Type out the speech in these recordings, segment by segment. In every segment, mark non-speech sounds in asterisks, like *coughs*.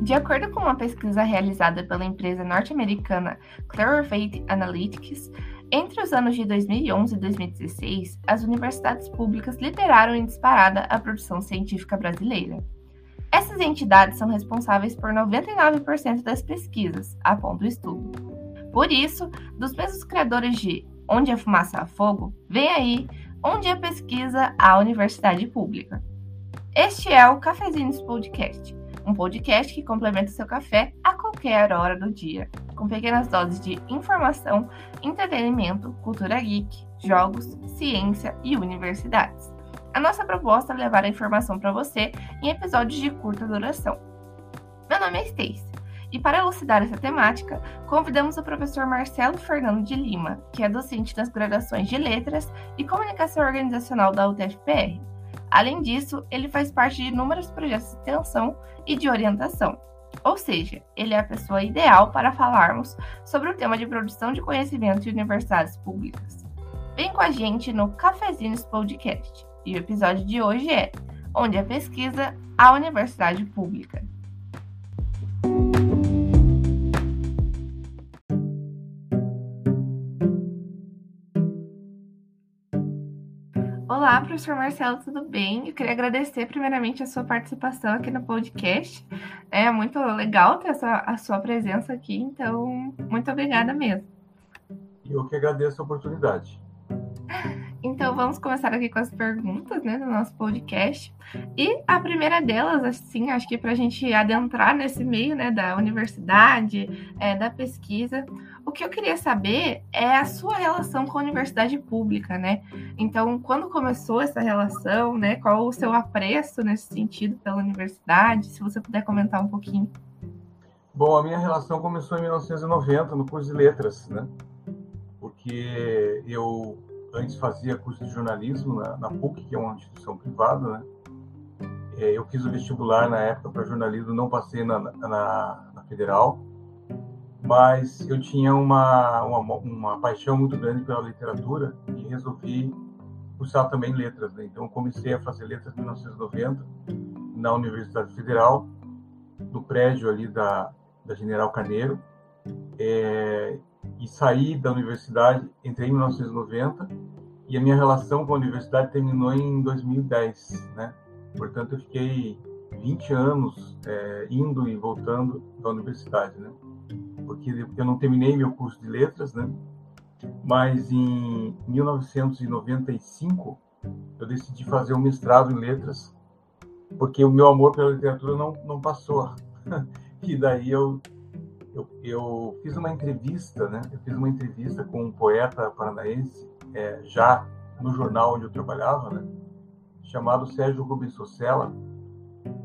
De acordo com uma pesquisa realizada pela empresa norte-americana Clarivate Analytics, entre os anos de 2011 e 2016, as universidades públicas lideraram em disparada a produção científica brasileira. Essas entidades são responsáveis por 99% das pesquisas, aponta o estudo. Por isso, dos mesmos criadores de Onde a Fumaça há Fogo, vem aí Onde a Pesquisa a Universidade Pública. Este é o Cafezinhos Podcast, um podcast que complementa seu café a qualquer hora do dia, com pequenas doses de informação, entretenimento, cultura geek, jogos, ciência e universidades. A nossa proposta é levar a informação para você em episódios de curta duração. Meu nome é Stacy, e para elucidar essa temática, convidamos o professor Marcelo Fernando de Lima, que é docente das graduações de Letras e Comunicação Organizacional da UTFPR. Além disso, ele faz parte de inúmeros projetos de extensão e de orientação. Ou seja, ele é a pessoa ideal para falarmos sobre o tema de produção de conhecimento de universidades públicas. Vem com a gente no Cafezinhos Podcast. E o episódio de hoje é Onde a pesquisa a universidade pública. Olá, professor Marcelo, tudo bem? Eu queria agradecer primeiramente a sua participação aqui no podcast. É muito legal ter a sua, a sua presença aqui, então muito obrigada mesmo. Eu que agradeço a oportunidade. Então vamos começar aqui com as perguntas né, do nosso podcast. E a primeira delas, assim, acho que para a gente adentrar nesse meio né, da universidade, é, da pesquisa, o que eu queria saber é a sua relação com a universidade pública, né? Então, quando começou essa relação, né? Qual o seu apreço nesse sentido pela universidade? Se você puder comentar um pouquinho. Bom, a minha relação começou em 1990, no curso de letras, né? Porque eu antes fazia curso de jornalismo na, na PUC, que é uma instituição privada, né? É, eu fiz o vestibular na época para jornalismo, não passei na, na, na, federal, mas eu tinha uma, uma, uma, paixão muito grande pela literatura e resolvi cursar também letras. Né? Então, comecei a fazer letras em 1990 na Universidade Federal, no prédio ali da, da General Carneiro. É, e saí da universidade, entrei em 1990 e a minha relação com a universidade terminou em 2010, né? Portanto, eu fiquei 20 anos é, indo e voltando da universidade, né? Porque eu não terminei meu curso de letras, né? Mas em 1995 eu decidi fazer um mestrado em letras, porque o meu amor pela literatura não não passou. *laughs* e daí eu eu, eu fiz uma entrevista, né? Eu fiz uma entrevista com um poeta paranaense, é, já no jornal onde eu trabalhava, né? Chamado Sérgio Rubens Socella.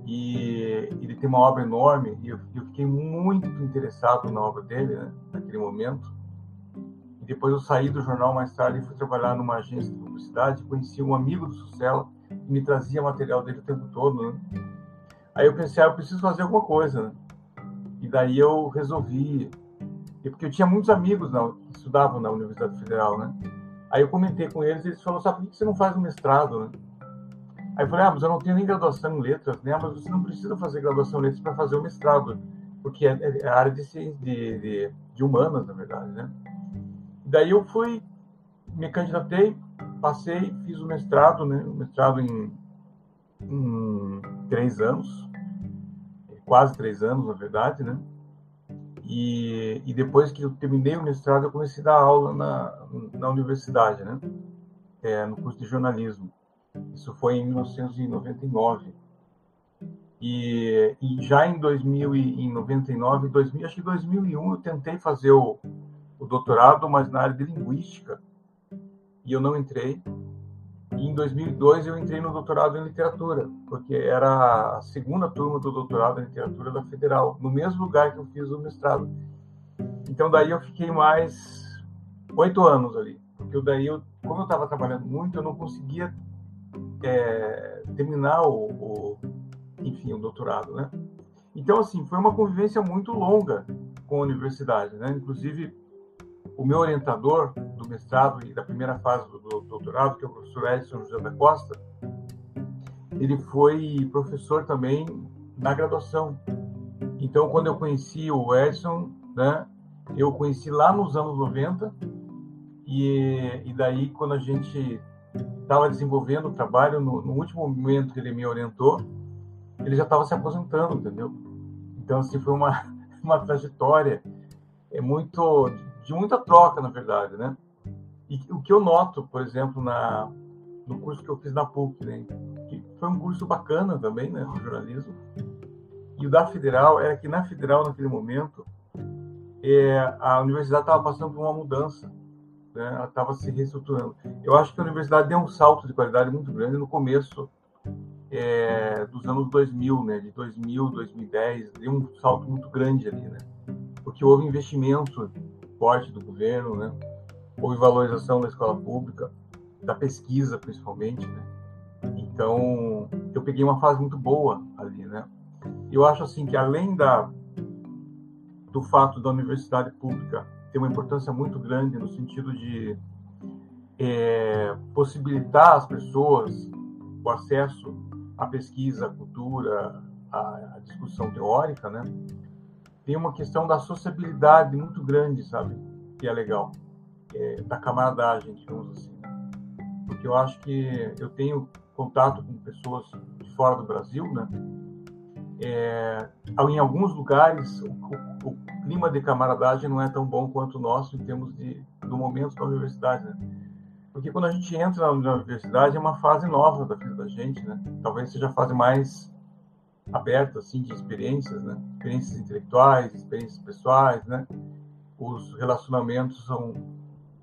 E ele tem uma obra enorme e eu, eu fiquei muito interessado na obra dele, né? Naquele momento. E depois eu saí do jornal mais tarde e fui trabalhar numa agência de publicidade. Conheci um amigo do Socella que me trazia material dele o tempo todo, né? Aí eu pensei, ah, eu preciso fazer alguma coisa, né? E daí eu resolvi, porque eu tinha muitos amigos na, que estudavam na Universidade Federal, né? Aí eu comentei com eles e eles falaram, sabe por que você não faz um mestrado, né? Aí eu falei, ah, mas eu não tenho nem graduação em letras, né? Mas você não precisa fazer graduação em letras para fazer o mestrado, porque é, é, a área de, de, de, de humanas, na verdade, né? Daí eu fui, me candidatei, passei, fiz o mestrado, né? O mestrado em, em três anos quase três anos, na verdade, né? E, e depois que eu terminei o mestrado, eu comecei a dar aula na, na universidade, né? É, no curso de jornalismo. Isso foi em 1999. E, e já em 2099, 2000, acho que 2001, eu tentei fazer o, o doutorado, mas na área de linguística. E eu não entrei. E em 2002 eu entrei no doutorado em literatura, porque era a segunda turma do doutorado em literatura da Federal, no mesmo lugar que eu fiz o mestrado. Então daí eu fiquei mais oito anos ali, porque daí eu, como eu estava trabalhando muito, eu não conseguia é, terminar o, o, enfim, o doutorado, né? Então assim foi uma convivência muito longa com a universidade, né? Inclusive o meu orientador do mestrado e da primeira fase do doutorado, que é o professor Edson José da Costa, ele foi professor também na graduação. Então, quando eu conheci o Edson, né, eu conheci lá nos anos 90, e, e daí, quando a gente estava desenvolvendo o trabalho, no, no, último momento que ele me orientou, ele já estava se aposentando, entendeu? Então, assim, foi uma, *laughs* uma trajetória é muito de muita troca, na verdade, né? E o que eu noto, por exemplo, na, no curso que eu fiz na PUC, né? Que foi um curso bacana também, né? No jornalismo. E o da Federal era que na Federal, naquele momento, é, a universidade estava passando por uma mudança. Né? Ela estava se reestruturando. Eu acho que a universidade deu um salto de qualidade muito grande no começo é, dos anos 2000, né? De 2000, 2010, deu um salto muito grande ali, né? Porque houve investimento forte do governo, né? Houve valorização da escola pública, da pesquisa principalmente, né? Então, eu peguei uma fase muito boa ali, né? Eu acho assim que além da do fato da universidade pública ter uma importância muito grande no sentido de é, possibilitar às pessoas o acesso à pesquisa, à cultura, à, à discussão teórica, né? Tem uma questão da sociabilidade muito grande, sabe? Que é legal, é, da camaradagem, digamos assim. Porque eu acho que eu tenho contato com pessoas de fora do Brasil, né? É, em alguns lugares o, o, clima de camaradagem não é tão bom quanto o nosso em termos de do momento da universidade, né? Porque quando a gente entra na universidade é uma fase nova da vida da gente, né? Talvez seja a fase mais aberta assim de experiências, né? Experiências intelectuais, experiências pessoais, né? Os relacionamentos são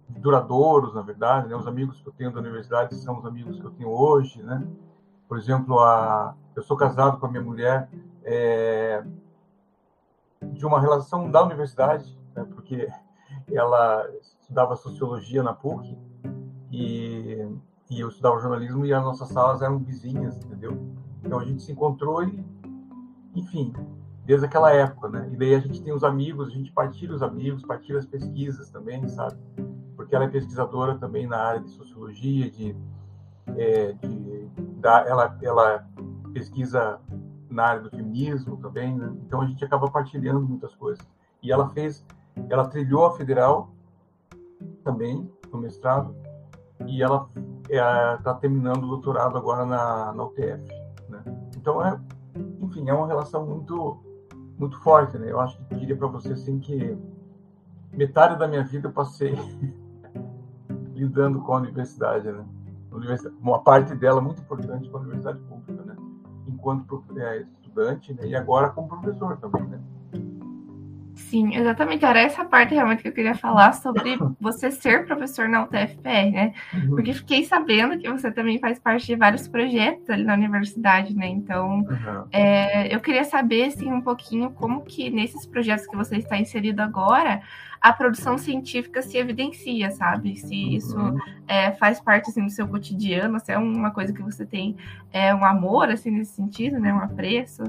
duradouros, na verdade, né? Os amigos que eu tenho da universidade são os amigos que eu tenho hoje, né? Por exemplo, a eu sou casado com a minha mulher é, de uma relação da universidade, né, porque ela estudava sociologia na PUC e, e eu estudava jornalismo e as nossas salas eram vizinhas, entendeu? Então a gente se encontrou e, enfim, desde aquela época, né? E daí a gente tem os amigos, a gente partilha os amigos, partilha as pesquisas também, sabe? Porque ela é pesquisadora também na área de sociologia, de, é, de da, ela, ela pesquisa na área do feminismo também, né? Então a gente acaba partilhando muitas coisas. E ela fez, ela trilhou a federal também no mestrado e ela está é, terminando o doutorado agora na, na UTF, né? Então é, enfim, é uma relação muito muito forte, né? Eu acho que diria para você assim que metade da minha vida eu passei *laughs* lidando com a universidade, né? Uma parte dela muito importante com a universidade pública, né? Enquanto é, estudante, né? E agora como professor também, né? Sim, exatamente. Era essa parte realmente que eu queria falar sobre você ser professor na UTFPR, né? Uhum. Porque fiquei sabendo que você também faz parte de vários projetos ali na universidade, né? Então, uhum. é, eu queria saber, assim, um pouquinho como que nesses projetos que você está inserido agora, a produção científica se evidencia, sabe? Se isso uhum. é, faz parte assim, do seu cotidiano, se é uma coisa que você tem é, um amor assim nesse sentido, né? Um apreço.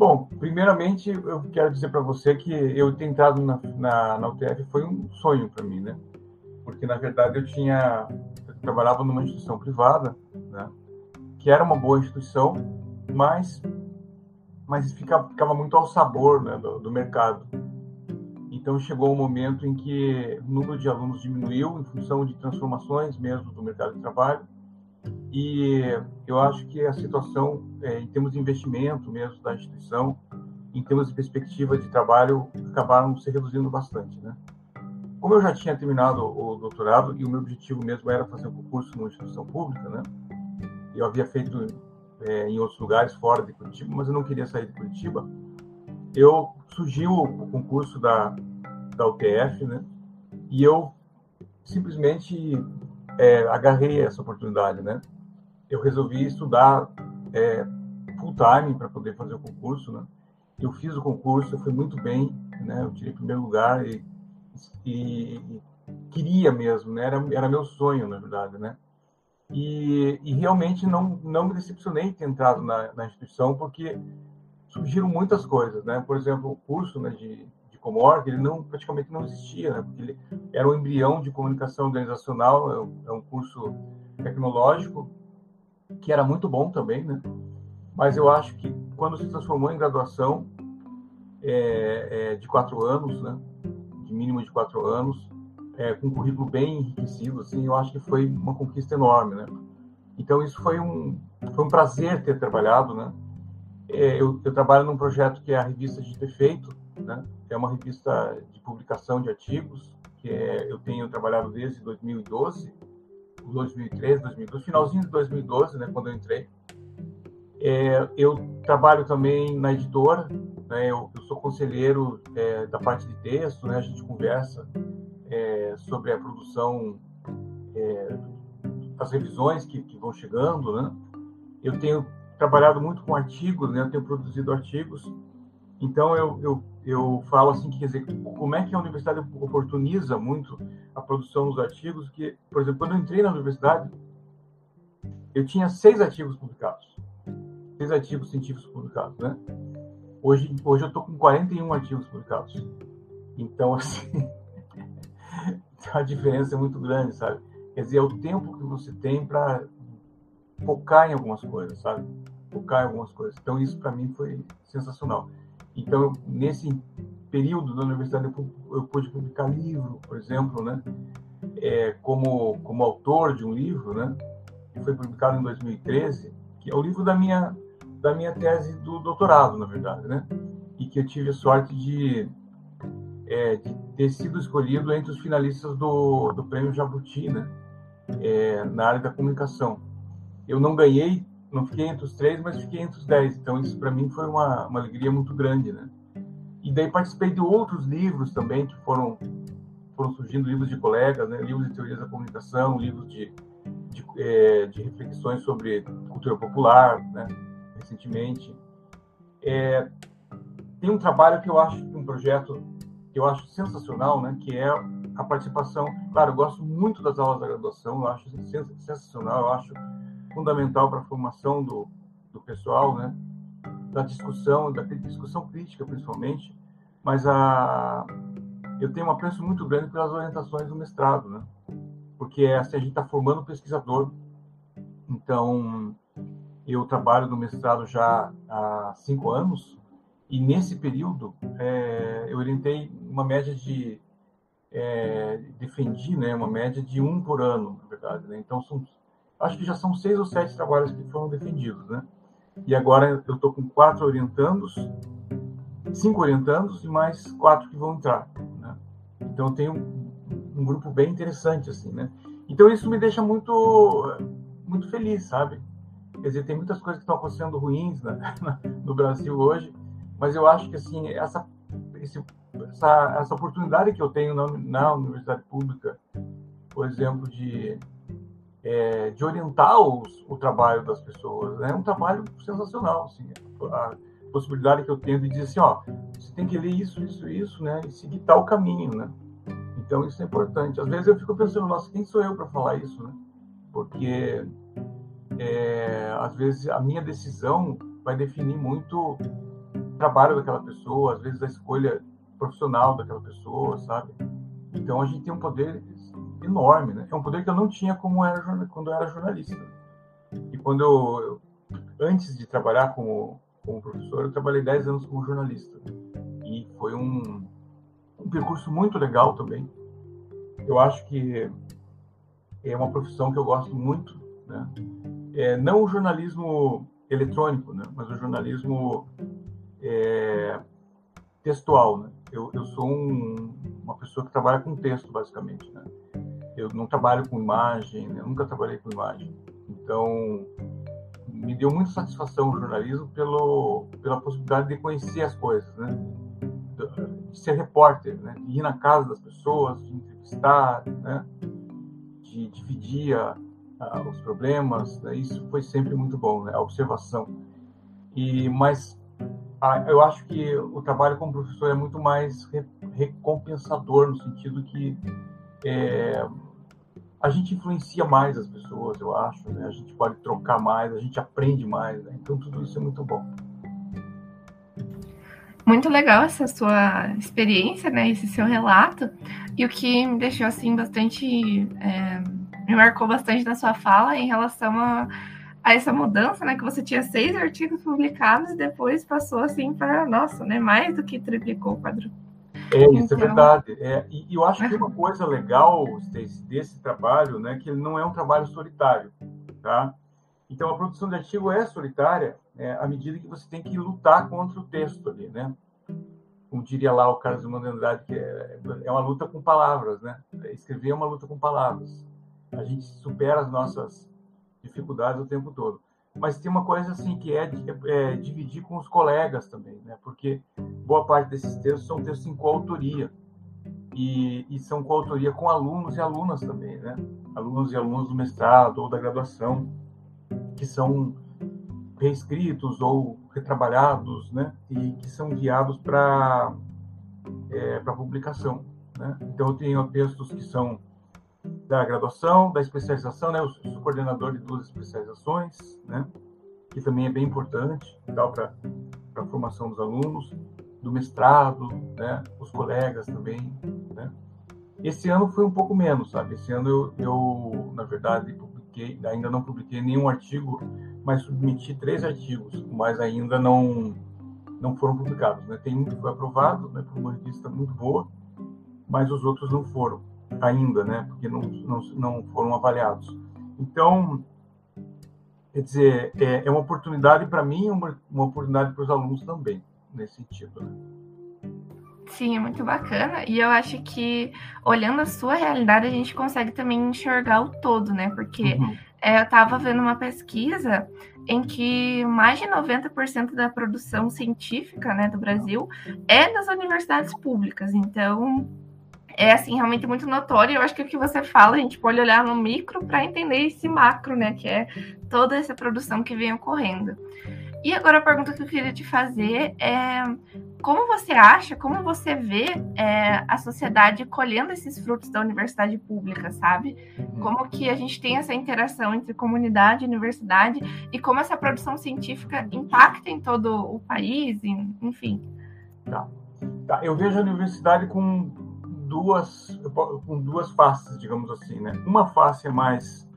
Bom, primeiramente eu quero dizer para você que eu ter entrado na, na, na UTF foi um sonho para mim, né? Porque na verdade eu tinha eu trabalhava numa instituição privada, né? Que era uma boa instituição, mas mas ficava, ficava muito ao sabor né, do, do mercado. Então chegou um momento em que o número de alunos diminuiu em função de transformações mesmo do mercado de trabalho. E eu acho que a situação, é, em termos de investimento mesmo da instituição, em termos de perspectiva de trabalho, acabaram se reduzindo bastante, né? Como eu já tinha terminado o doutorado e o meu objetivo mesmo era fazer um concurso numa instituição pública, né? Eu havia feito é, em outros lugares fora de Curitiba, mas eu não queria sair de Curitiba. Eu surgiu o concurso da da UTF, né? E eu simplesmente é, agarrei essa oportunidade, né? Eu resolvi estudar é, full time para poder fazer o concurso, né? Eu fiz o concurso, fui muito bem, né? Eu tirei primeiro lugar e, e, e queria mesmo, né? Era, era meu sonho, na verdade, né? E, e, realmente não, não me decepcionei em ter entrado na, na, instituição, porque surgiram muitas coisas, né? Por exemplo, o curso né, de, Comorg, ele não praticamente não existia, né? porque ele era um embrião de comunicação organizacional, é um, é um curso tecnológico que era muito bom também, né? Mas eu acho que quando se transformou em graduação, é, é, de quatro anos, né? De mínimo de quatro anos, é, com um currículo bem enriquecido, assim, eu acho que foi uma conquista enorme, né? Então isso foi um foi um prazer ter trabalhado, né? É, eu, eu, trabalho num projeto que é a revista de defeito, né? É uma revista de publicação de artigos que é, eu tenho trabalhado desde 2012, 2013, 2012, finalzinho de 2012, né? Quando eu entrei. É, eu trabalho também na editora, né? Eu, eu sou conselheiro é, da parte de texto, né? A gente conversa é, sobre a produção é, as revisões que, que, vão chegando, né? Eu tenho trabalhado muito com artigos, né? Eu tenho produzido artigos. Então eu, eu, eu falo assim, quer dizer, como é que a universidade oportuniza muito a produção dos artigos? Que, por exemplo, quando eu entrei na universidade, eu tinha seis artigos publicados, seis artigos científicos publicados, né? Hoje, hoje eu estou com 41 artigos publicados. Então, *laughs* assim, a diferença é muito grande, sabe? Quer dizer, é o tempo que você tem para focar em algumas coisas, sabe? Focar em algumas coisas. Então, isso para mim foi sensacional. Então, nesse período da universidade, eu, eu pude publicar livro, por exemplo, né? É, como, como autor de um livro, né? Que foi publicado em 2013, que é o livro da minha, da minha tese do doutorado, na verdade, né? E que eu tive a sorte de, é, de ter sido escolhido entre os finalistas do, do Prêmio Jabuti, né? é, na área da comunicação. Eu não ganhei, não fiquei entre os três, mas fiquei entre os dez. Então isso para mim foi uma, uma alegria muito grande, né? E daí participei de outros livros também que foram foram surgindo livros de colegas, né? Livros de teorias da comunicação, livros de de, é, de reflexões sobre cultura popular, né? Recentemente. É, tem um trabalho que eu acho um projeto que eu acho sensacional, né? Que é a participação. Claro, eu gosto muito das aulas da graduação, eu acho sensacional, eu acho fundamental para a formação do, do pessoal, né? Da discussão, da discussão crítica, principalmente. Mas a, eu tenho um apreço muito grande pelas orientações do mestrado, né? Porque assim, a gente está formando pesquisador. Então, eu trabalho no mestrado já há cinco anos e nesse período é, eu orientei uma média de é, defendi né, uma média de um por ano, na verdade. Né? Então, são, acho que já são seis ou sete trabalhos que foram defendidos. Né? E agora eu estou com quatro orientandos, cinco orientandos e mais quatro que vão entrar. Né? Então, eu tenho um, grupo bem interessante. assim, né? Então, isso me deixa muito, muito feliz, sabe? Quer dizer, tem muitas coisas que estão acontecendo ruins né, *laughs* no Brasil hoje, mas eu acho que assim essa esse essa, essa oportunidade que eu tenho na, na universidade pública, por exemplo, de, é, de orientar os, o trabalho das pessoas, é um trabalho sensacional. Assim, a possibilidade que eu tenho de dizer assim, ó, você tem que ler isso, isso, isso, né, e seguir tal caminho, né? Então isso é importante. Às vezes eu fico pensando, nossa, quem sou eu para falar isso, né? Porque é, às vezes a minha decisão vai definir muito o trabalho daquela pessoa, às vezes a escolha profissional daquela pessoa, sabe? Então a gente tem um poder enorme, né? É um poder que eu não tinha como era quando eu era jornalista. E quando eu, antes de trabalhar como, como professor, eu trabalhei 10 anos como jornalista. E foi um, um percurso muito legal também. Eu acho que é uma profissão que eu gosto muito, né? É, não o jornalismo eletrônico, né? Mas o jornalismo é, textual, né? Eu, eu sou um, uma pessoa que trabalha com texto, basicamente, né? Eu não trabalho com imagem, eu nunca trabalhei com imagem. Então, me deu muita satisfação o jornalismo pelo, pela possibilidade de conhecer as coisas, né? De ser repórter, né? De ir na casa das pessoas, de entrevistar, né? De dividir a, a, os problemas, né? Isso foi sempre muito bom, né? A observação. E, mas ah, eu acho que o trabalho como professor é muito mais recompensador no sentido que é, a gente influencia mais as pessoas, eu acho, né? A gente pode trocar mais, a gente aprende mais, né? então tudo isso é muito bom. Muito legal essa sua experiência, né? Esse seu relato. E o que me deixou assim bastante, é, me marcou bastante na sua fala em relação a a essa mudança, né? Que você tinha seis artigos publicados e depois passou assim para, nossa, né? Mais do que triplicou, quadruplicou. É, isso é então... é verdade. É, e, e, eu acho que uma coisa legal desse, desse trabalho, né, que ele não é um trabalho solitário, tá? Então, a produção de artigo é solitária é, à medida que você tem que lutar contra o texto ali, né? Como diria lá o Carlos de Andrade, que é, é uma luta com palavras, né? Escrever é uma luta com palavras. A gente supera as nossas dificuldades o tempo todo. Mas tem uma coisa assim que é, é, dividir com os colegas também, né? Porque boa parte desses textos são textos em coautoria e, e são coautoria com alunos e alunas também, né? Alunos e alunos do mestrado ou da graduação que são reescritos ou retrabalhados, né? E que são enviados para é, para publicação, né? Então eu tenho textos que são da graduação, da especialização, né? Eu sou coordenador de duas especializações, né? Que também é bem importante, para a formação dos alunos, do mestrado, né? Os colegas também, né? Esse ano foi um pouco menos, sabe? Esse ano eu, eu na verdade, publiquei, ainda não publiquei nenhum artigo, mas submeti três artigos, mas ainda não não foram publicados, né? Tem um que foi aprovado, né? Por uma revista muito boa, mas os outros não foram ainda, né? Porque não, não, não foram avaliados. Então, quer dizer, é, é uma oportunidade para mim e uma, uma oportunidade para os alunos também, nesse sentido. Né? Sim, é muito bacana. E eu acho que, olhando a sua realidade, a gente consegue também enxergar o todo, né? Porque uhum. é, eu estava vendo uma pesquisa em que mais de 90% da produção científica né, do Brasil é das universidades públicas. Então, é assim realmente muito notório. Eu acho que o que você fala, a gente pode olhar no micro para entender esse macro, né? Que é toda essa produção que vem ocorrendo. E agora a pergunta que eu queria te fazer é como você acha, como você vê é, a sociedade colhendo esses frutos da universidade pública, sabe? Uhum. Como que a gente tem essa interação entre comunidade e universidade e como essa produção científica impacta em todo o país, enfim. Tá. tá. Eu vejo a universidade com duas com duas faces, digamos assim, né? Uma face é mais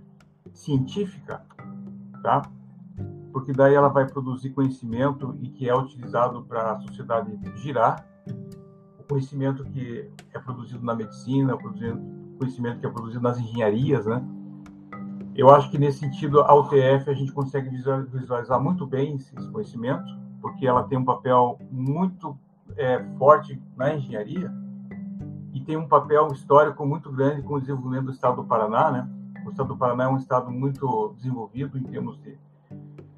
científica, tá? Porque daí ela vai produzir conhecimento e que é utilizado para a sociedade girar. O conhecimento que é produzido na medicina, o conhecimento que é produzido nas engenharias, né? Eu acho que nesse sentido a UTF a gente consegue visualizar muito bem esse conhecimento, porque ela tem um papel muito é, forte na engenharia e tem um papel histórico muito grande com o desenvolvimento do estado do Paraná, né? O estado do Paraná é um estado muito desenvolvido em termos de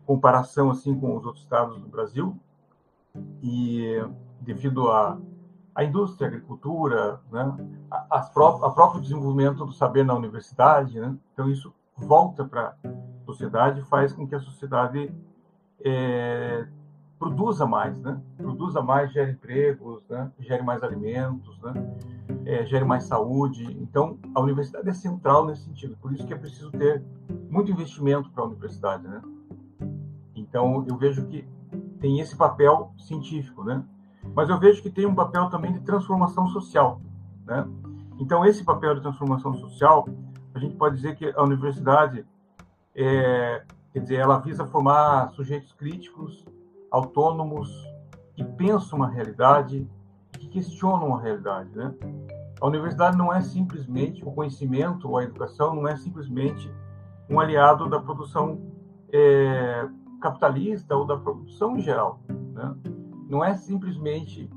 comparação assim com os outros estados do Brasil e devido a a indústria, a agricultura, né? a, a, a próprio desenvolvimento do saber na universidade, né? Então isso volta para a sociedade, faz com que a sociedade é, produza mais, né? Produza mais, gere empregos, né? Gere mais alimentos, né? É, gere mais saúde. Então, a universidade é central nesse sentido. Por isso que é preciso ter muito investimento para a universidade, né? Então, eu vejo que tem esse papel científico, né? Mas eu vejo que tem um papel também de transformação social, né? Então, esse papel de transformação social, a gente pode dizer que a universidade, é, quer dizer, ela visa formar sujeitos críticos autônomos que pensam uma realidade que questionam a realidade, né? A universidade não é simplesmente o conhecimento ou a educação não é simplesmente um aliado da produção é, capitalista ou da produção em geral, né? Não é simplesmente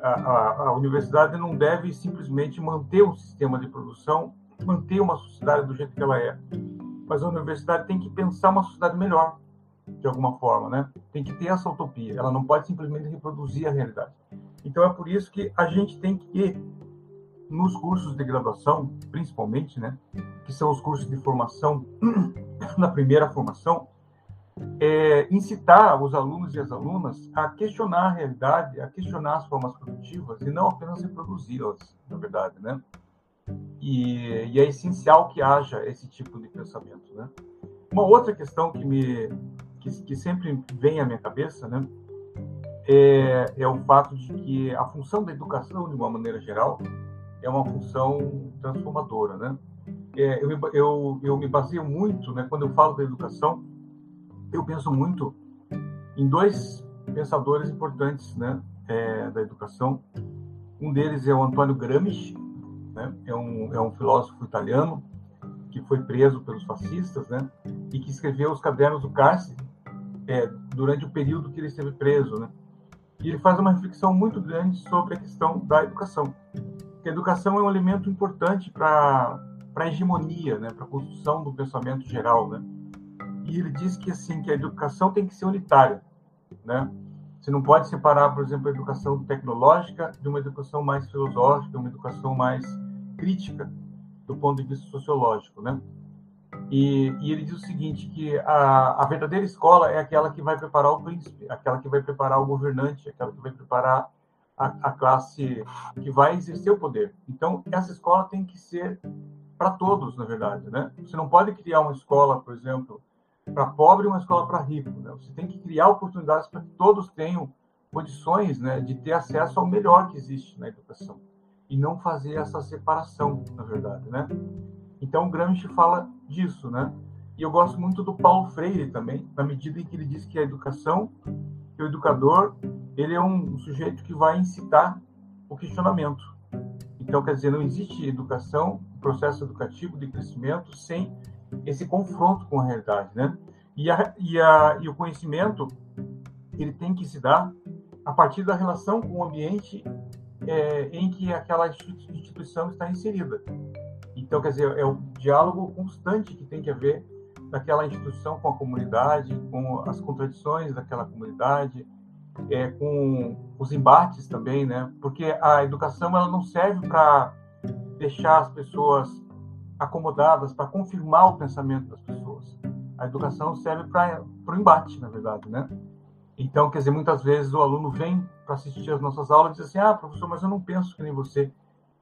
a, a, a universidade não deve simplesmente manter o sistema de produção, manter uma sociedade do jeito que ela é, mas a universidade tem que pensar uma sociedade melhor, de alguma forma, né? Tem que ter essa utopia, ela não pode simplesmente reproduzir a realidade. Então é por isso que a gente tem que nos cursos de graduação, principalmente, né, que são os cursos de formação *clears throat* na primeira formação, é, incitar os alunos e as alunas a questionar a realidade, a questionar as formas produtivas e não apenas reproduzi-las, na verdade, né? E, e, é essencial que haja esse tipo de pensamento, né? Uma outra questão que me que, que sempre vem à minha cabeça, né, é, é o fato de que a função da educação, de uma maneira geral, é uma função transformadora, né? É, eu, eu, eu me baseio muito, né, quando eu falo da educação, eu penso muito em dois pensadores importantes né, é, da educação. Um deles é o Antônio Gramsci, né, é, um, é um filósofo italiano que foi preso pelos fascistas né, e que escreveu os cadernos do cárcere é, durante o período que ele esteve preso. Né? E ele faz uma reflexão muito grande sobre a questão da educação. Que a educação é um elemento importante para a hegemonia, né, para a construção do pensamento geral. Né? E ele diz que assim que a educação tem que ser unitária, né? Você não pode separar, por exemplo, a educação tecnológica de uma educação mais filosófica, uma educação mais crítica do ponto de vista sociológico, né? E, e ele diz o seguinte, que a, a, verdadeira escola é aquela que vai preparar o príncipe, aquela que vai preparar o governante, aquela que vai preparar a, a classe que vai exercer o poder. Então, essa escola tem que ser para todos, na verdade, né? Você não pode criar uma escola, por exemplo, para pobre e uma escola para rico. Né? Você tem que criar oportunidades para que todos tenham condições né, de ter acesso ao melhor que existe na educação e não fazer essa separação, na verdade, né? Então, Gramsci fala disso, né? E eu gosto muito do Paulo Freire também, na medida em que ele diz que a educação, que o educador, ele é um sujeito que vai incitar o questionamento. Então, quer dizer, não existe educação, processo educativo de crescimento sem esse confronto com a realidade, né? E, a, e, a, e o conhecimento ele tem que se dar a partir da relação com o ambiente é, em que aquela instituição está inserida. Então, quer dizer, é o diálogo constante que tem que haver daquela instituição com a comunidade, com as contradições daquela comunidade, é, com os embates também, né? Porque a educação ela não serve para deixar as pessoas acomodadas para confirmar o pensamento das pessoas. A educação serve para o embate, na verdade, né? Então, quer dizer, muitas vezes o aluno vem para assistir às nossas aulas e diz assim: ah, professor, mas eu não penso que nem você.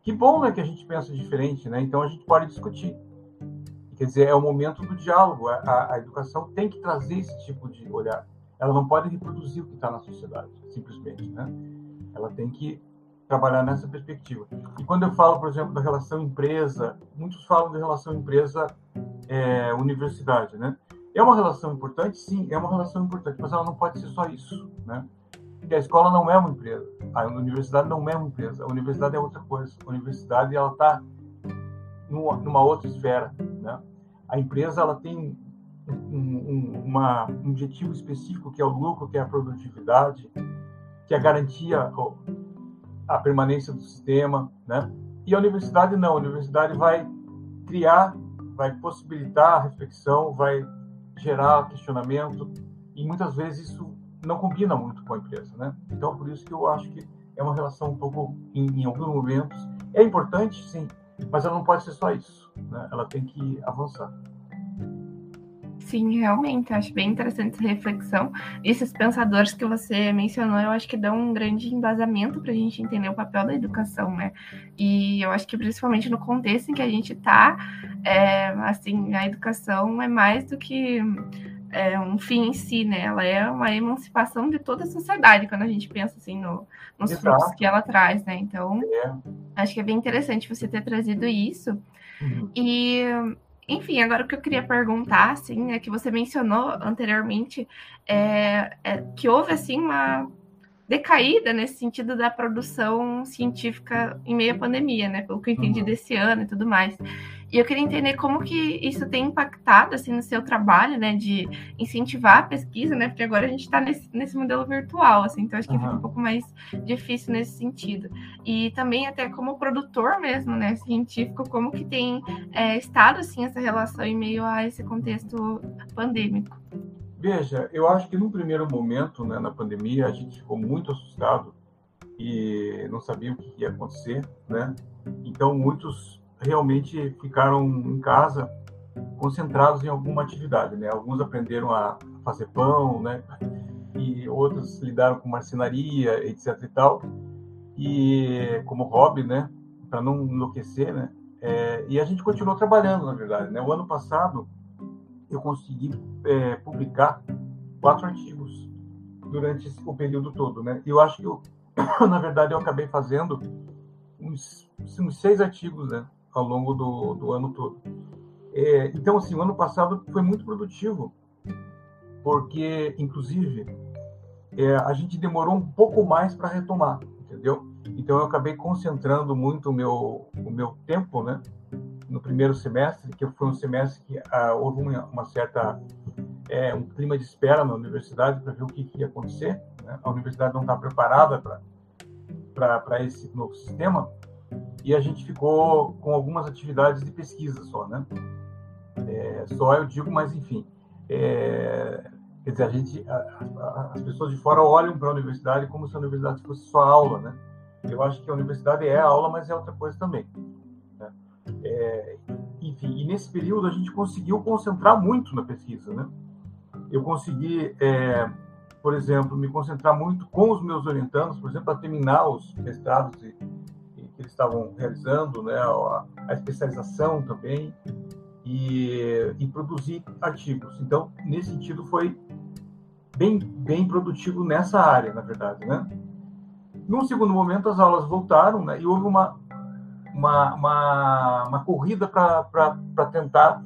Que bom, né, que a gente pensa diferente, né? Então a gente pode discutir. Quer dizer, é o momento do diálogo. A, a educação tem que trazer esse tipo de olhar. Ela não pode reproduzir o que está na sociedade, simplesmente, né? Ela tem que trabalhar nessa perspectiva. E quando eu falo, por exemplo, da relação empresa, muitos falam da relação empresa-universidade, é, né? É uma relação importante? Sim, é uma relação importante, mas ela não pode ser só isso, né? Porque a escola não é uma empresa, a universidade não é uma empresa, a universidade é outra coisa. A universidade, ela está numa, numa, outra esfera, né? A empresa, ela tem um, um, uma, um objetivo específico, que é o lucro, que é a produtividade, que é a garantia a permanência do sistema, né? E a universidade não, a universidade vai criar, vai possibilitar a reflexão, vai gerar questionamento e muitas vezes isso não combina muito com a empresa, né? Então por isso que eu acho que é uma relação um pouco em, em alguns momentos é importante, sim, mas ela não pode ser só isso, né? Ela tem que avançar. Sim, realmente, acho bem interessante essa reflexão. Esses pensadores que você mencionou, eu acho que dão um grande embasamento para a gente entender o papel da educação, né? E eu acho que principalmente no contexto em que a gente está, é, assim, a educação é mais do que é, um fim em si, né? Ela é uma emancipação de toda a sociedade, quando a gente pensa assim no, nos Exato. frutos que ela traz, né? Então, é. acho que é bem interessante você ter trazido isso. Uhum. E enfim, agora o que eu queria perguntar, assim, é que você mencionou anteriormente é, é, que houve, assim, uma decaída nesse sentido da produção científica em meio à pandemia, né? Pelo que eu entendi uhum. desse ano e tudo mais. E eu queria entender como que isso tem impactado assim no seu trabalho, né, de incentivar a pesquisa, né, porque agora a gente está nesse, nesse modelo virtual, assim, então acho que uhum. fica um pouco mais difícil nesse sentido. E também até como produtor mesmo, né, científico, como que tem é, estado assim essa relação em meio a esse contexto pandêmico. Veja, eu acho que no primeiro momento, né, na pandemia, a gente ficou muito assustado e não sabia o que ia acontecer, né? Então muitos realmente ficaram em casa concentrados em alguma atividade, né? Alguns aprenderam a fazer pão, né? E outros lidaram com marcenaria, etc e tal. E como hobby, né? Para não enlouquecer, né? É, e a gente continuou trabalhando, na verdade, né? O ano passado eu consegui é, publicar quatro artigos durante o período todo, né? E eu acho que eu, *coughs* na verdade eu acabei fazendo uns, uns seis artigos, né? Ao longo do, do ano todo. É, então, assim, o ano passado foi muito produtivo porque, inclusive, é, a gente demorou um pouco mais para retomar, entendeu? Então eu acabei concentrando muito o meu, o meu tempo, né? No primeiro semestre, que foi um semestre que ah, houve uma, uma certa é, um clima de espera na universidade para ver o que, que ia acontecer. Né? A universidade não está preparada para esse novo sistema e a gente ficou com algumas atividades de pesquisa só, né? É, só eu digo, mas enfim, é, quer dizer, a gente, a, a, as pessoas de fora olham para a universidade como se a universidade fosse só aula, né? Eu acho que a universidade é aula, mas é outra coisa também. Né? É, enfim, e nesse período a gente conseguiu concentrar muito na pesquisa, né? Eu consegui, é, por exemplo, me concentrar muito com os meus orientandos, por exemplo, para terminar os mestrados eles estavam realizando, né? A, a especialização também e, e produzir artigos. Então, nesse sentido, foi bem, bem produtivo nessa área, na verdade, né? Num segundo momento, as aulas voltaram né, e houve uma, uma, uma, uma corrida para tentar,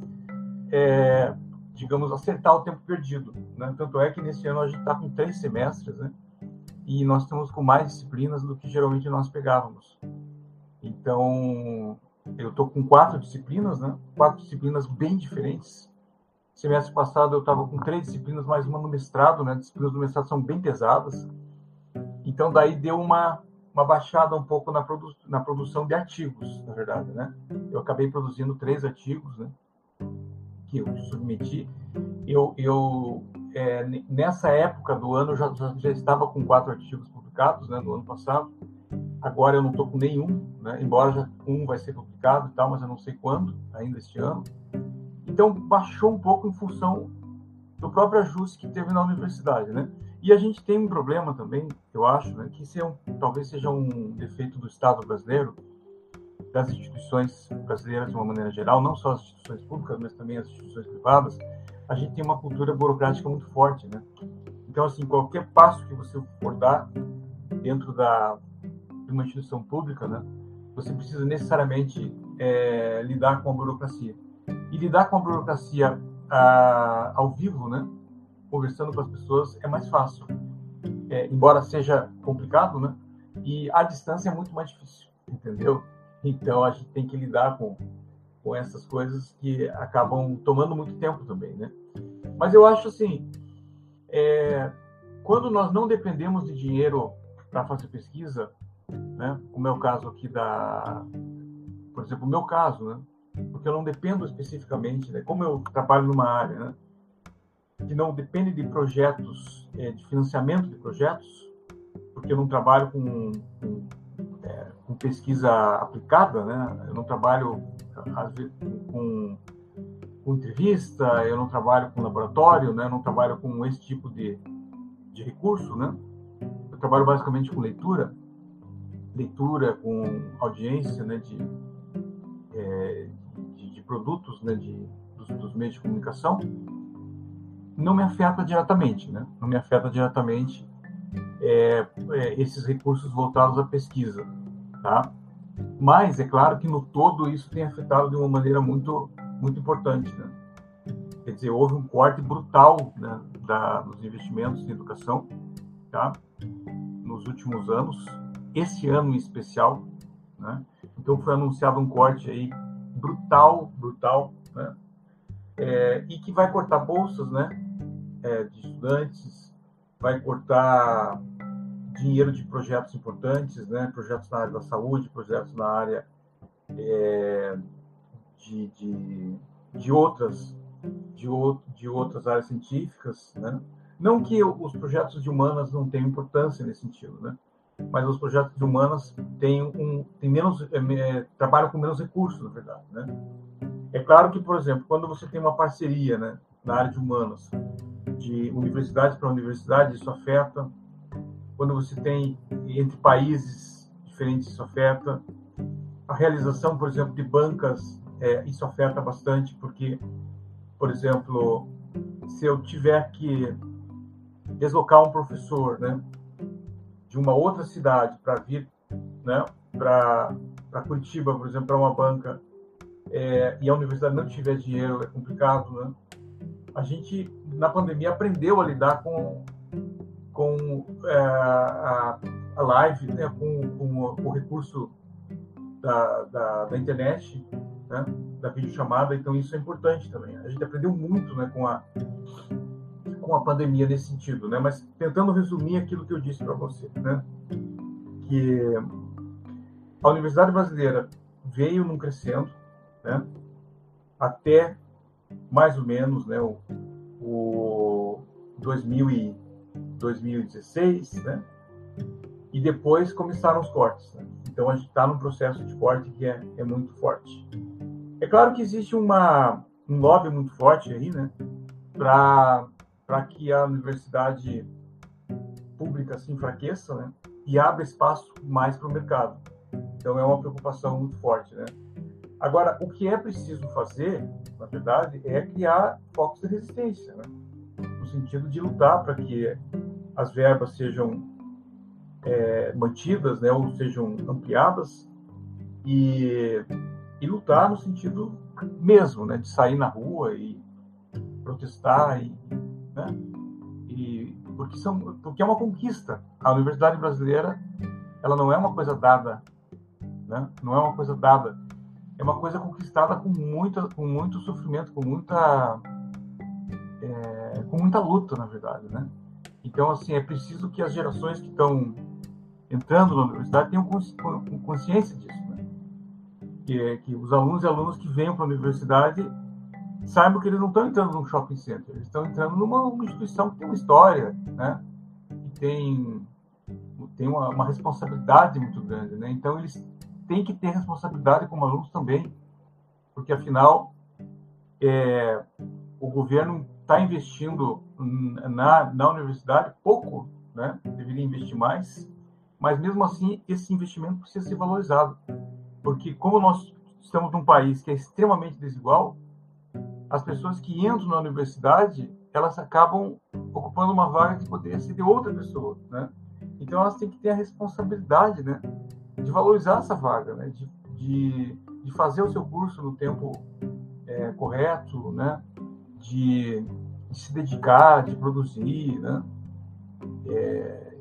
é, digamos, acertar o tempo perdido. Né? Tanto é que nesse ano a gente está com três semestres, né? E nós estamos com mais disciplinas do que geralmente nós pegávamos. Então, eu estou com quatro disciplinas, né? Quatro disciplinas bem diferentes. Semestre passado eu estava com três disciplinas, mais uma no mestrado, né? Disciplinas do mestrado são bem pesadas. Então, daí deu uma, uma baixada um pouco na, produ na produção de artigos, na verdade, né? Eu acabei produzindo três artigos, né? Que eu submeti. Eu, eu é, nessa época do ano, já, já, já estava com quatro artigos publicados, né? No ano passado. Agora eu não estou com nenhum, né? embora já um vai ser publicado e tal, mas eu não sei quando, ainda este ano. Então baixou um pouco em função do próprio ajuste que teve na universidade, né? E a gente tem um problema também, eu acho, né, que é um, talvez seja um defeito do Estado brasileiro, das instituições brasileiras de uma maneira geral, não só as instituições públicas, mas também as instituições privadas, a gente tem uma cultura burocrática muito forte, né? Então, assim, qualquer passo que você for dar dentro da, de uma instituição pública, né, você precisa necessariamente é, lidar com a burocracia. E lidar com a burocracia a, ao vivo, né, conversando com as pessoas, é mais fácil. É, embora seja complicado, né, e a distância é muito mais difícil, entendeu? Então a gente tem que lidar com, com essas coisas que acabam tomando muito tempo também, né? Mas eu acho assim, é, quando nós não dependemos de dinheiro para fazer pesquisa, né? Como é o caso aqui da, por exemplo, o meu caso, né? Porque eu não dependo especificamente, né? Como eu trabalho numa área, né? Que não depende de projetos, é, de financiamento de projetos, porque eu não trabalho com, com, é, com pesquisa aplicada, né? Eu não trabalho vezes com, com entrevista, eu não trabalho com laboratório, né? Eu não trabalho com esse tipo de, de recurso, né? Eu trabalho basicamente com leitura leitura, com audiência né, de, é, de, de, produtos né, de, dos, dos, meios de comunicação, não me afeta diretamente, né? não me afeta diretamente é, é, esses recursos voltados à pesquisa. Tá? Mas é claro que no todo isso tem afetado de uma maneira muito, muito importante. Né? Quer dizer, houve um corte brutal né, da, dos investimentos em educação tá? nos últimos anos esse ano em especial, né? Então foi anunciado um corte aí brutal, brutal, né? É, e que vai cortar bolsas, né? É, de estudantes, vai cortar dinheiro de projetos importantes, né? Projetos na área da saúde, projetos na área é, de, de, de outras de, de outras áreas científicas, né? Não que os projetos de humanas não tenham importância nesse sentido, né? Mas os projetos de humanas têm um têm menos é, é, trabalham com menos recursos, na verdade, né? É claro que, por exemplo, quando você tem uma parceria, né, na área de humanas, de universidade para universidade, isso afeta. Quando você tem entre países diferentes, isso afeta. A realização, por exemplo, de bancas, é, isso afeta bastante, porque, por exemplo, se eu tiver que deslocar um professor, né, de uma outra cidade para vir né, para Curitiba, por exemplo, para uma banca, é, e a universidade não tiver dinheiro, é complicado, né? a gente, na pandemia, aprendeu a lidar com, com é, a, a live, né, com, com, o recurso da, da, da internet, né, da videochamada, então isso é importante também. A gente aprendeu muito né, com, a, com a pandemia nesse sentido, né, mas tentando resumir aquilo que eu disse para você, né, que a Universidade Brasileira veio num crescendo, né, até mais ou menos né, o, o 2000 e 2016, né, e depois começaram os cortes. Né? Então a gente está num processo de corte que é, é muito forte. É claro que existe uma, um lobby muito forte aí, né, para que a universidade pública se enfraqueça, né, e abra espaço mais para o mercado. Então é uma preocupação muito forte, né. Agora, o que é preciso fazer, na verdade, é criar focos de resistência, né? no sentido de lutar para que as verbas sejam é, mantidas, né, ou sejam ampliadas, e, e lutar no sentido mesmo, né, de sair na rua e protestar, e, né, e, porque, são, porque é uma conquista. A universidade brasileira ela não é uma coisa dada, né, não é uma coisa dada, é uma coisa conquistada com, muita, com muito sofrimento, com muita, é, com muita luta, na verdade, né? Então, assim, é preciso que as gerações que estão entrando na universidade tenham consciência disso, né? Que, que os alunos e alunas que venham para a universidade saibam que eles não estão entrando num shopping center, eles estão entrando numa, uma instituição que tem uma história, né? Que tem, tem uma, uma responsabilidade muito grande, né? Então, eles têm que ter responsabilidade como alunos também, porque, afinal, é, o governo está investindo na, na universidade pouco, né? deveria investir mais, mas mesmo assim esse investimento precisa ser valorizado, porque como nós estamos num país que é extremamente desigual, as pessoas que entram na universidade elas acabam ocupando uma vaga que poderia ser de outra pessoa, né? Então elas têm que ter a responsabilidade, né, de valorizar essa vaga, né, de, de, de fazer o seu curso no tempo é, correto, né, de, de, se dedicar, de produzir, né, é,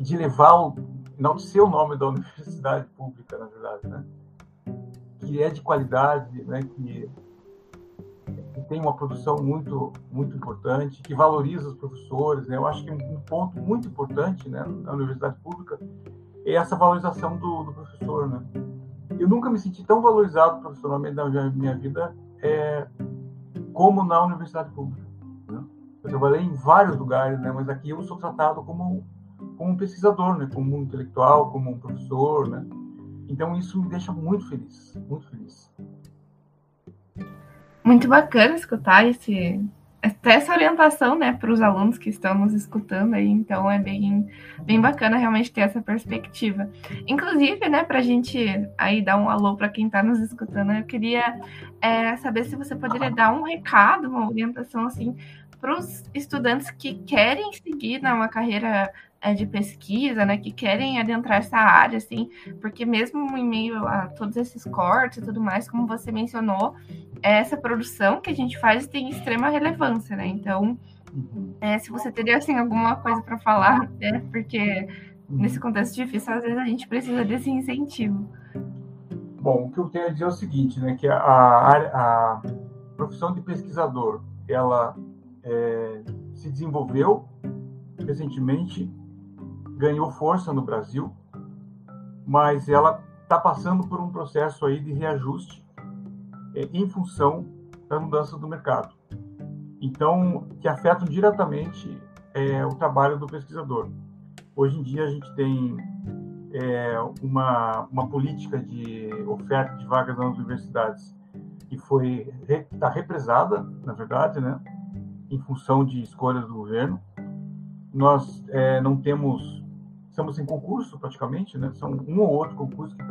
de levar o enaltecer o nome da *laughs* universidade pública, na verdade, né? Que é de qualidade, né? Que tem uma produção muito muito importante, que valoriza os professores, né? Eu acho que um, ponto muito importante, né, na universidade pública é essa valorização do, do professor, né? Eu nunca me senti tão valorizado profissionalmente na minha vida é, como na universidade pública. Né? Eu trabalhei em vários lugares, né? Mas aqui eu sou tratado como como um pesquisador, né? como um intelectual, como um professor, né? Então isso me deixa muito feliz, muito feliz. Muito bacana escutar esse até essa orientação, né, para os alunos que estão nos escutando aí. Então é bem bem bacana realmente ter essa perspectiva. Inclusive, né, para a gente aí dar um alô para quem está nos escutando, eu queria é, saber se você poderia dar um recado, uma orientação assim para os estudantes que querem seguir né, uma carreira é, de pesquisa, né, que querem adentrar essa área, assim, porque mesmo em meio a todos esses cortes e tudo mais, como você mencionou, essa produção que a gente faz tem extrema relevância, né? Então, é, se você teria assim alguma coisa para falar, né, porque nesse contexto difícil às vezes a gente precisa desse incentivo. Bom, o que eu tenho a dizer é o seguinte, né, que a, a, a profissão de pesquisador, ela é, se desenvolveu recentemente ganhou força no Brasil, mas ela está passando por um processo aí de reajuste é, em função da mudança do mercado. Então, que afetam diretamente é, o trabalho do pesquisador. Hoje em dia a gente tem é, uma, uma política de oferta de vagas nas universidades que foi está represada, na verdade, né, em função de escolhas do governo. Nós é, não temos estamos em concurso praticamente, né? São um ou outro concurso que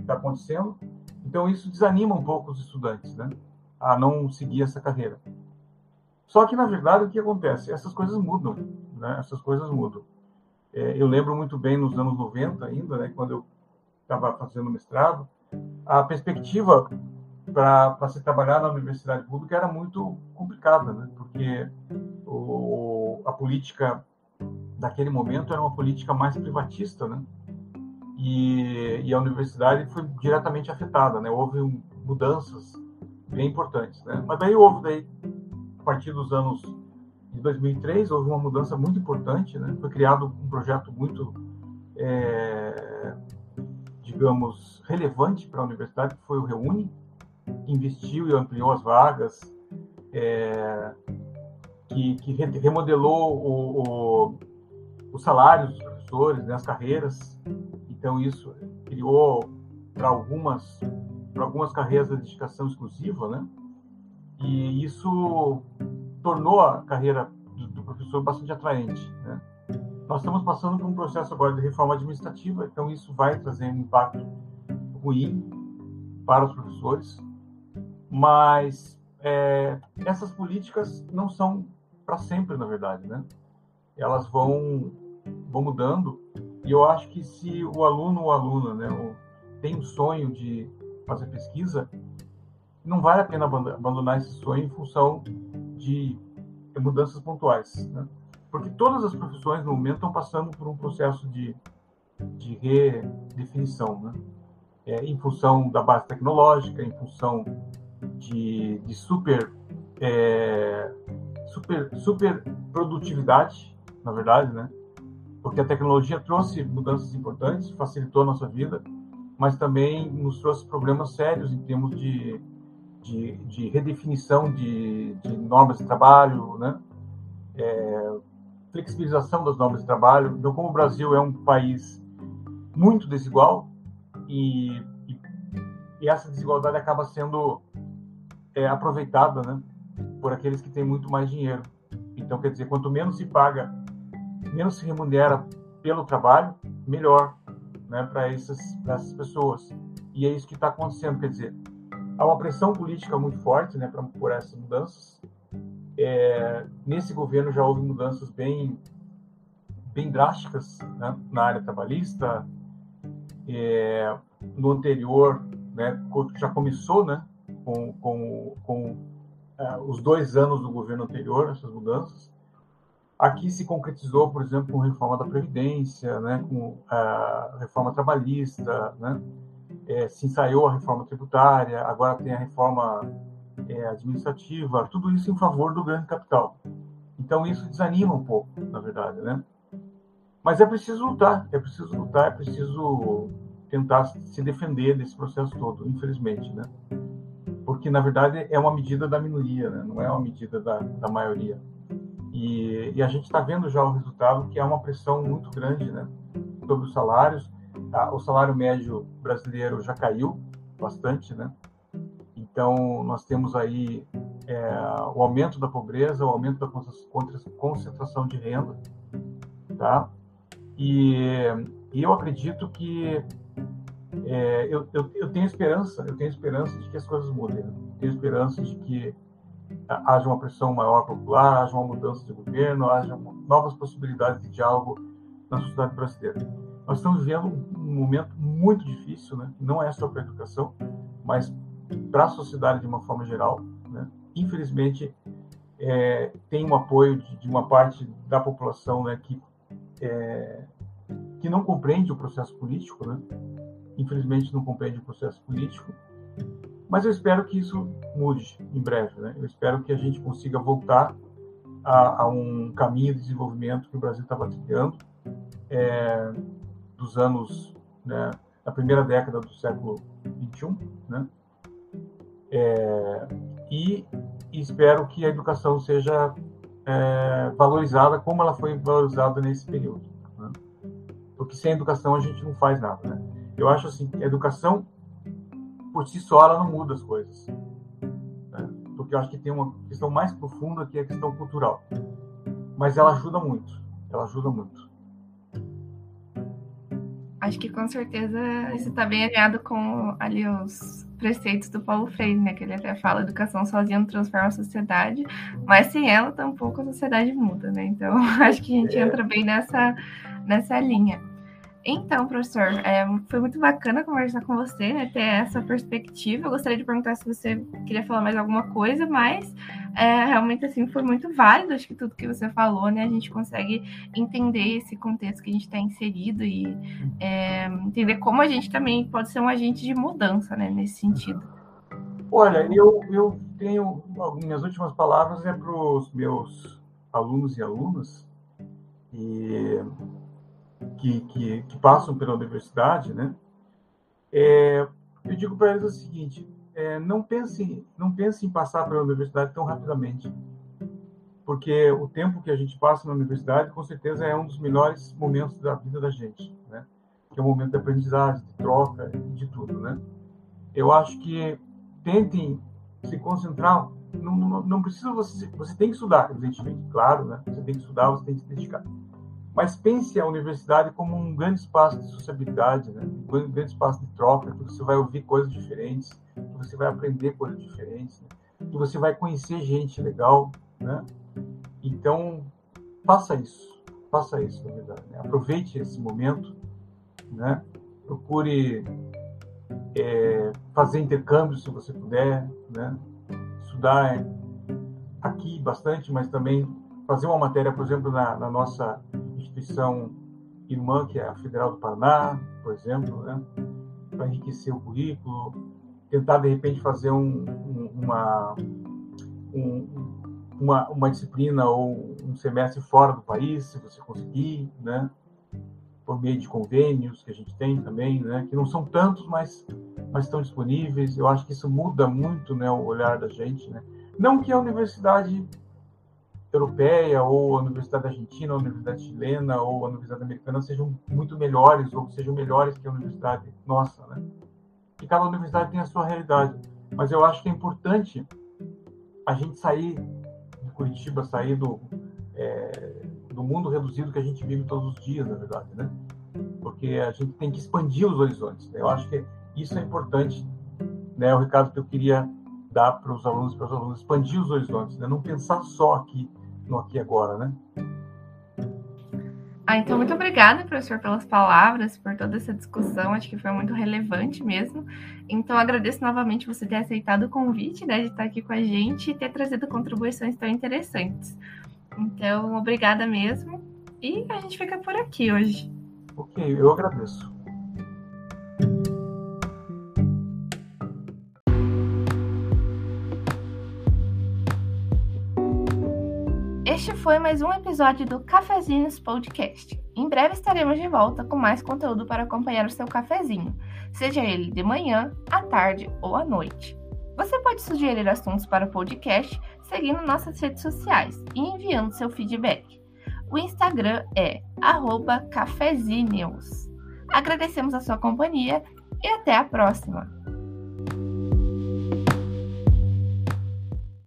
está acontecendo. Então isso desanima um pouco os estudantes, né? A não seguir essa carreira. Só que na verdade o que acontece? Essas coisas mudam, né? Essas coisas mudam. É, eu lembro muito bem nos anos 90 ainda, né? Quando eu estava fazendo mestrado, a perspectiva para se trabalhar na universidade pública era muito complicada, né? porque o, a política daquele momento era uma política mais privatista, né? E, e a universidade foi diretamente afetada, né? Houve mudanças bem importantes, né? Mas daí houve, daí, a partir dos anos de 2003, houve uma mudança muito importante, né? Foi criado um projeto muito, é, digamos, relevante para a universidade, que foi o Reúne, investiu e ampliou as vagas, é, que, que, remodelou o, o, os salários dos professores, né, as carreiras. Então, isso criou para algumas, algumas carreiras a dedicação exclusiva, né? E isso tornou a carreira do, do professor bastante atraente, né? Nós estamos passando por um processo agora de reforma administrativa, então isso vai trazer um impacto ruim para os professores, mas é, essas políticas não são para sempre, na verdade, né? Elas vão, vão mudando e eu acho que se o aluno ou aluna né, tem um sonho de fazer pesquisa, não vale a pena abandonar esse sonho em função de mudanças pontuais, né? Porque todas as profissões no momento estão passando por um processo de, de redefinição, né? É, em função da base tecnológica, em função de, de super, é, super, super produtividade, na verdade, né? Porque a tecnologia trouxe mudanças importantes, facilitou a nossa vida, mas também nos trouxe problemas sérios em termos de, de, de redefinição de, de, normas de trabalho, né? É, flexibilização das normas de trabalho. Então, como o Brasil é um país muito desigual e, e, e essa desigualdade acaba sendo é aproveitada né, por aqueles que têm muito mais dinheiro. Então, quer dizer, quanto menos se paga, menos se remunera pelo trabalho, melhor né, para essas, essas pessoas. E é isso que está acontecendo. Quer dizer, há uma pressão política muito forte né, pra, por essas mudanças. É, nesse governo já houve mudanças bem, bem drásticas né, na área trabalhista. É, no anterior, né, já começou, né, com, com, com uh, os dois anos do governo anterior, essas mudanças. Aqui se concretizou, por exemplo, com reforma da Previdência, né, com a reforma trabalhista, né, é, se ensaiou a reforma tributária, agora tem a reforma é, administrativa, tudo isso em favor do grande capital. Então isso desanima um pouco, na verdade, né? Mas é preciso lutar, é preciso lutar, é preciso tentar se defender desse processo todo, infelizmente, né? Porque na verdade é uma medida da minoria, né? não é uma medida da, da maioria. E, e a gente está vendo já o resultado que é uma pressão muito grande né? sobre os salários. O salário médio brasileiro já caiu bastante, né? Então nós temos aí é, o aumento da pobreza, o aumento da concentração de renda, tá? E, e eu acredito que é, eu, eu, eu, tenho esperança, eu tenho esperança de que as coisas mudem. Tenho esperança de que haja uma pressão maior popular, haja uma mudança de governo, haja novas possibilidades de diálogo na sociedade brasileira. Nós estamos vivendo um momento muito difícil, né? Não é só para a educação, mas para a sociedade de uma forma geral, né? Infelizmente, é, tem um apoio de, de, uma parte da população, né, que é, que não compreende o processo político, né? Infelizmente não compreende o processo político, mas eu espero que isso mude em breve. Né? Eu espero que a gente consiga voltar a, a um caminho de desenvolvimento que o Brasil estava trilhando é, dos anos, né, da primeira década do século XXI, né? É, e, espero que a educação seja é, valorizada como ela foi valorizada nesse período. Né? Porque sem educação a gente não faz nada. Né? Eu acho assim, a educação por si só ela não muda as coisas. Né? Porque eu acho que tem uma questão mais profunda que é a questão cultural. Mas ela ajuda muito. Ela ajuda muito. Acho que com certeza isso está bem alinhado com ali os preceitos do Paulo Freire, né? Que ele até fala, educação sozinha não transforma a sociedade, mas sem ela tampouco a sociedade muda, né? Então *laughs* acho que a gente é. entra bem nessa, nessa linha. Então, professor, é, foi muito bacana conversar com você, né? Ter essa perspectiva. Eu gostaria de perguntar se você queria falar mais alguma coisa, mas é, realmente assim foi muito válido. Acho que tudo que você falou, né? A gente consegue entender esse contexto que a gente está inserido e é, entender como a gente também pode ser um agente de mudança, né? Nesse sentido. Olha, eu, eu tenho minhas últimas palavras é para os meus alunos e alunas e que, que, que passam pela universidade, né? É, eu digo para eles o seguinte: é, não pense não pense em passar pela universidade tão rapidamente, porque o tempo que a gente passa na universidade, com certeza, é um dos melhores momentos da vida da gente, né? Que é o momento de aprendizagem, de troca, de tudo, né? Eu acho que tentem se concentrar. Não, não, não precisa você você tem que estudar, evidentemente, claro, né? Você tem que estudar, você tem que se dedicar mas pense a universidade como um grande espaço de sociabilidade, né? um grande espaço de troca, que você vai ouvir coisas diferentes, que você vai aprender coisas diferentes, né? que você vai conhecer gente legal, né? Então, faça isso, faça isso, na verdade. Né? Aproveite esse momento, né? Procure é, fazer intercâmbio, se você puder, né? Estudar aqui bastante, mas também fazer uma matéria, por exemplo, na, na nossa instituição irmã, que é a Federal do Paraná, por exemplo, né? para enriquecer o currículo, tentar, de repente, fazer um, um, uma, um, uma, uma disciplina ou um semestre fora do país, se você conseguir, né? por meio de convênios que a gente tem também, né? que não são tantos, mas, mas estão disponíveis. Eu acho que isso muda muito né, o olhar da gente. Né? Não que a universidade europeia, ou a Universidade Argentina, ou a Universidade Chilena, ou a Universidade Americana sejam muito melhores, ou sejam melhores que a Universidade nossa, né? Que cada universidade tem a sua realidade. Mas eu acho que é importante a gente sair de Curitiba, sair do, é, do mundo reduzido que a gente vive todos os dias, na verdade, né? Porque a gente tem que expandir os horizontes. Né? Eu acho que isso é importante, né? O recado que eu queria dar para os alunos, para os alunos, expandir os horizontes, né? Não pensar só aqui no aqui agora, né? Ah, então muito obrigada, professor, pelas palavras, por toda essa discussão, acho que foi muito relevante mesmo. Então agradeço novamente você ter aceitado o convite, né, de estar aqui com a gente e ter trazido contribuições tão interessantes. Então, obrigada mesmo. E a gente fica por aqui hoje. Ok, eu agradeço. Este foi mais um episódio do Cafezinhos Podcast. Em breve estaremos de volta com mais conteúdo para acompanhar o seu cafezinho, seja ele de manhã, à tarde ou à noite. Você pode sugerir assuntos para o podcast seguindo nossas redes sociais e enviando seu feedback. O Instagram é cafezinhos. Agradecemos a sua companhia e até a próxima!